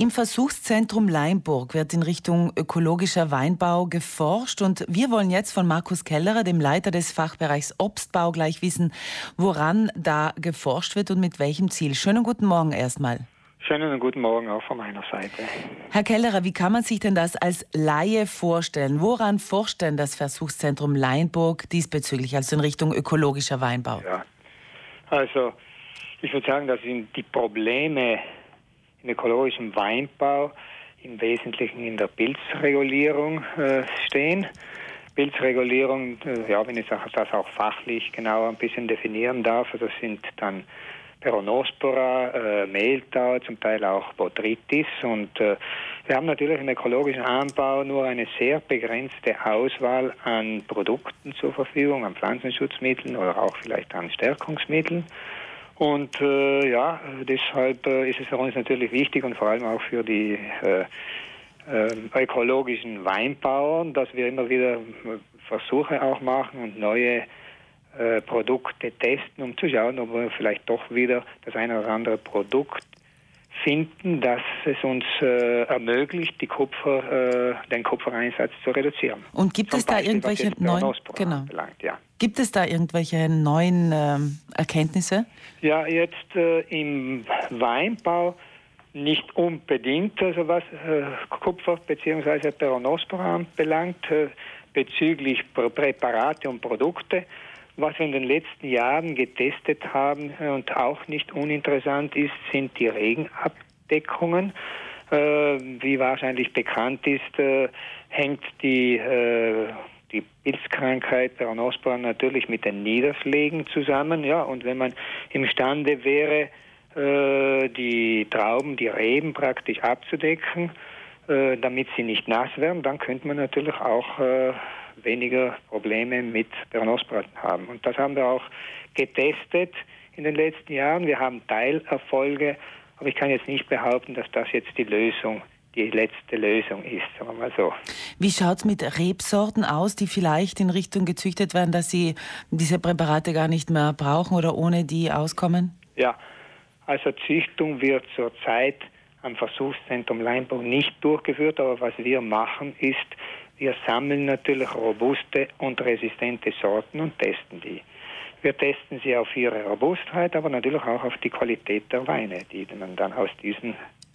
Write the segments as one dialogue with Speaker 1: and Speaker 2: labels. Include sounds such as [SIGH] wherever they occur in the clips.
Speaker 1: Im Versuchszentrum Leimburg wird in Richtung ökologischer Weinbau geforscht und wir wollen jetzt von Markus Kellerer, dem Leiter des Fachbereichs Obstbau, gleich wissen, woran da geforscht wird und mit welchem Ziel. Schönen guten Morgen erstmal.
Speaker 2: Schönen guten Morgen auch von meiner Seite.
Speaker 1: Herr Kellerer, wie kann man sich denn das als Laie vorstellen? Woran forscht denn das Versuchszentrum Leinburg diesbezüglich, also in Richtung ökologischer Weinbau?
Speaker 2: Ja, also ich würde sagen, das sind die Probleme im ökologischen Weinbau im Wesentlichen in der Pilzregulierung äh, stehen. Pilzregulierung, äh, ja, wenn ich das auch fachlich genau ein bisschen definieren darf, das also sind dann Peronospora, äh, Mehltau, zum Teil auch Botrytis. Und äh, wir haben natürlich im ökologischen Anbau nur eine sehr begrenzte Auswahl an Produkten zur Verfügung, an Pflanzenschutzmitteln oder auch vielleicht an Stärkungsmitteln. Und äh, ja, deshalb äh, ist es für uns natürlich wichtig und vor allem auch für die äh, äh, ökologischen Weinbauern, dass wir immer wieder Versuche auch machen und neue äh, Produkte testen, um zu schauen, ob wir vielleicht doch wieder das eine oder andere Produkt finden, dass es uns äh, ermöglicht, Kupfer, äh, den Kupfereinsatz zu reduzieren.
Speaker 1: Und gibt Zum es da irgendwelche neuen, genau. ja. Gibt es da irgendwelche neuen äh, Erkenntnisse?
Speaker 2: Ja, jetzt äh, im Weinbau nicht unbedingt, also was äh, Kupfer bzw. Peronospora anbelangt, äh, bezüglich Präparate und Produkte. Was wir in den letzten Jahren getestet haben und auch nicht uninteressant ist, sind die Regenabdeckungen. Äh, wie wahrscheinlich bekannt ist, äh, hängt die, äh, die Pilzkrankheit Peronospora natürlich mit den Niederschlägen zusammen. Ja, und wenn man imstande wäre, äh, die Trauben, die Reben praktisch abzudecken, äh, damit sie nicht nass werden, dann könnte man natürlich auch äh, weniger Probleme mit Peronospora haben. Und das haben wir auch getestet in den letzten Jahren. Wir haben Teilerfolge, aber ich kann jetzt nicht behaupten, dass das jetzt die Lösung die letzte Lösung ist, sagen wir mal so.
Speaker 1: Wie schaut es mit Rebsorten aus, die vielleicht in Richtung gezüchtet werden, dass sie diese Präparate gar nicht mehr brauchen oder ohne die auskommen?
Speaker 2: Ja, also Züchtung wird zurzeit am Versuchszentrum Leinbau nicht durchgeführt, aber was wir machen ist, wir sammeln natürlich robuste und resistente Sorten und testen die. Wir testen sie auf ihre Robustheit, aber natürlich auch auf die Qualität der Weine, die man dann aus diesen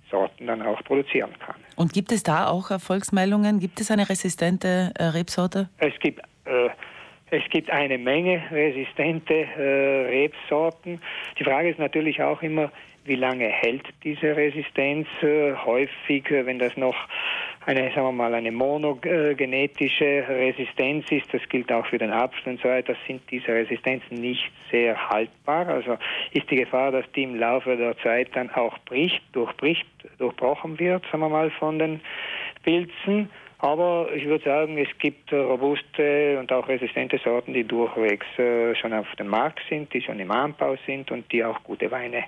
Speaker 2: Sorten dann auch produzieren kann.
Speaker 1: Und gibt es da auch Erfolgsmeldungen? Gibt es eine resistente äh, Rebsorte?
Speaker 2: Es gibt, äh, es gibt eine Menge resistente äh, Rebsorten. Die Frage ist natürlich auch immer, wie lange hält diese Resistenz? Äh, häufig, äh, wenn das noch eine, sagen wir mal, eine monogenetische Resistenz ist, das gilt auch für den Apfel und so weiter, sind diese Resistenzen nicht sehr haltbar. Also ist die Gefahr, dass die im Laufe der Zeit dann auch bricht, durchbricht, durchbrochen wird, sagen wir mal, von den Pilzen. Aber ich würde sagen, es gibt robuste und auch resistente Sorten, die durchwegs äh, schon auf dem Markt sind, die schon im Anbau sind und die auch gute Weine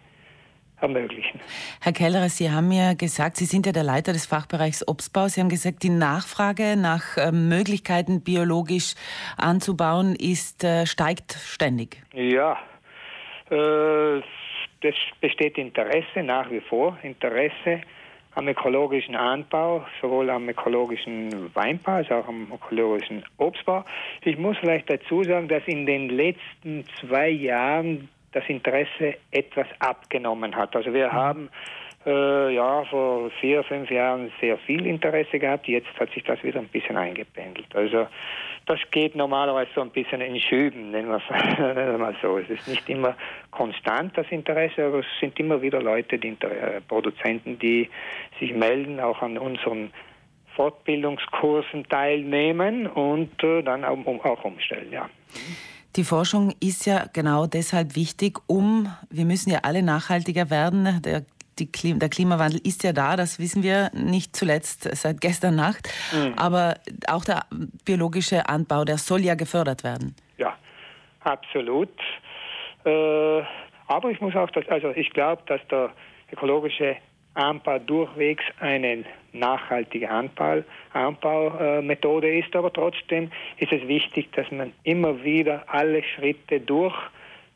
Speaker 2: ermöglichen.
Speaker 1: Herr Kellerer, Sie haben ja gesagt, Sie sind ja der Leiter des Fachbereichs Obstbau. Sie haben gesagt, die Nachfrage nach äh, Möglichkeiten biologisch anzubauen ist, äh, steigt ständig.
Speaker 2: Ja, äh, das besteht Interesse nach wie vor, Interesse am ökologischen Anbau, sowohl am ökologischen Weinbau als auch am ökologischen Obstbau. Ich muss vielleicht dazu sagen, dass in den letzten zwei Jahren das Interesse etwas abgenommen hat. Also wir mhm. haben äh, ja vor vier, fünf Jahren sehr viel Interesse gehabt. Jetzt hat sich das wieder ein bisschen eingependelt. Also das geht normalerweise so ein bisschen in Schüben, nennen wir es [LAUGHS] mal so. Es ist nicht immer konstant das Interesse, aber es sind immer wieder Leute, die äh, Produzenten, die sich melden, auch an unseren Fortbildungskursen teilnehmen und äh, dann auch, um, auch umstellen. Ja.
Speaker 1: Die Forschung ist ja genau deshalb wichtig, um, wir müssen ja alle nachhaltiger werden. Der, Klima, der Klimawandel ist ja da, das wissen wir nicht zuletzt seit gestern Nacht. Mhm. Aber auch der biologische Anbau, der soll ja gefördert werden.
Speaker 2: Ja, absolut. Äh, aber ich muss auch, das, also ich glaube, dass der ökologische Anbau durchwegs eine nachhaltige Anbau, Anbaumethode ist, aber trotzdem ist es wichtig, dass man immer wieder alle Schritte durch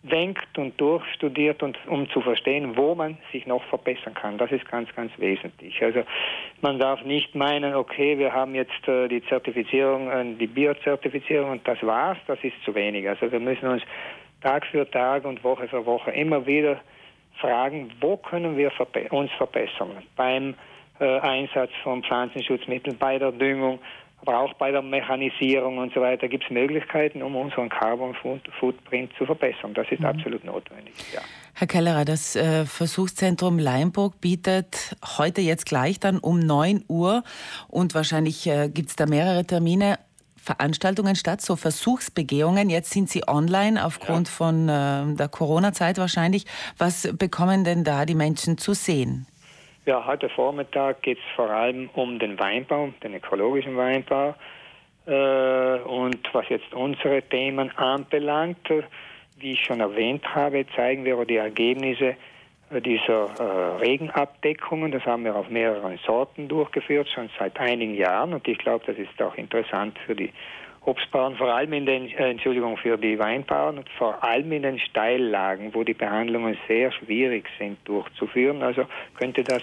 Speaker 2: denkt und durchstudiert, und, um zu verstehen, wo man sich noch verbessern kann. Das ist ganz, ganz wesentlich. Also man darf nicht meinen, okay, wir haben jetzt äh, die Zertifizierung, äh, die Biozertifizierung und das war's, das ist zu wenig. Also wir müssen uns Tag für Tag und Woche für Woche immer wieder fragen, wo können wir uns verbessern beim Einsatz von Pflanzenschutzmitteln, bei der Düngung, aber auch bei der Mechanisierung und so weiter gibt es Möglichkeiten, um unseren Carbon Footprint zu verbessern. Das ist mhm. absolut notwendig. Ja.
Speaker 1: Herr Kellerer, das äh, Versuchszentrum Leimburg bietet heute jetzt gleich dann um 9 Uhr und wahrscheinlich äh, gibt es da mehrere Termine. Veranstaltungen statt, so Versuchsbegehungen. Jetzt sind sie online aufgrund ja. von äh, der Corona-Zeit wahrscheinlich. Was bekommen denn da die Menschen zu sehen?
Speaker 2: Ja, heute Vormittag geht es vor allem um den Weinbau, den ökologischen Weinbau. Äh, und was jetzt unsere Themen anbelangt, wie ich schon erwähnt habe, zeigen wir die Ergebnisse dieser äh, Regenabdeckungen. Das haben wir auf mehreren Sorten durchgeführt, schon seit einigen Jahren. Und ich glaube, das ist auch interessant für die Obstbauern, vor allem in den, äh, Entschuldigung, für die Weinbauern und vor allem in den Steillagen, wo die Behandlungen sehr schwierig sind durchzuführen. Also könnte das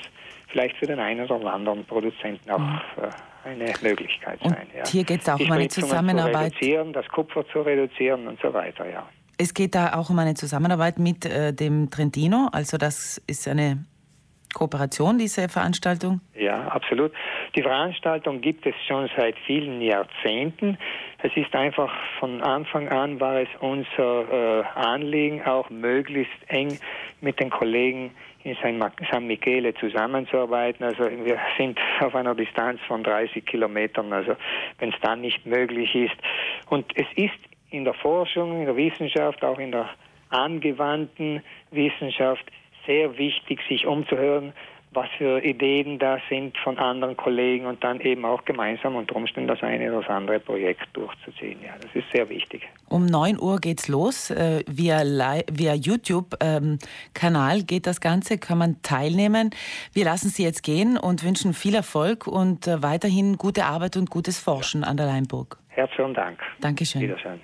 Speaker 2: vielleicht für den einen oder anderen Produzenten auch mhm. äh, eine Möglichkeit sein.
Speaker 1: Und ja. hier geht es auch um eine Zusammenarbeit.
Speaker 2: Zu reduzieren, das Kupfer zu reduzieren und so weiter, ja.
Speaker 1: Es geht da auch um eine Zusammenarbeit mit äh, dem Trentino, also das ist eine Kooperation, diese Veranstaltung?
Speaker 2: Ja, absolut. Die Veranstaltung gibt es schon seit vielen Jahrzehnten. Es ist einfach von Anfang an war es unser äh, Anliegen, auch möglichst eng mit den Kollegen in San Michele zusammenzuarbeiten. Also wir sind auf einer Distanz von 30 Kilometern, also wenn es dann nicht möglich ist. Und es ist in der Forschung, in der Wissenschaft, auch in der angewandten Wissenschaft sehr wichtig, sich umzuhören, was für Ideen da sind von anderen Kollegen und dann eben auch gemeinsam unter Umständen das eine oder das andere Projekt durchzuziehen. Ja, das ist sehr wichtig.
Speaker 1: Um 9 Uhr geht's los. Äh, via, via YouTube-Kanal ähm, geht das Ganze, kann man teilnehmen. Wir lassen Sie jetzt gehen und wünschen viel Erfolg und äh, weiterhin gute Arbeit und gutes Forschen ja. an der Leinburg.
Speaker 2: Herzlichen Dank.
Speaker 1: Dankeschön.
Speaker 2: Wiedersehen.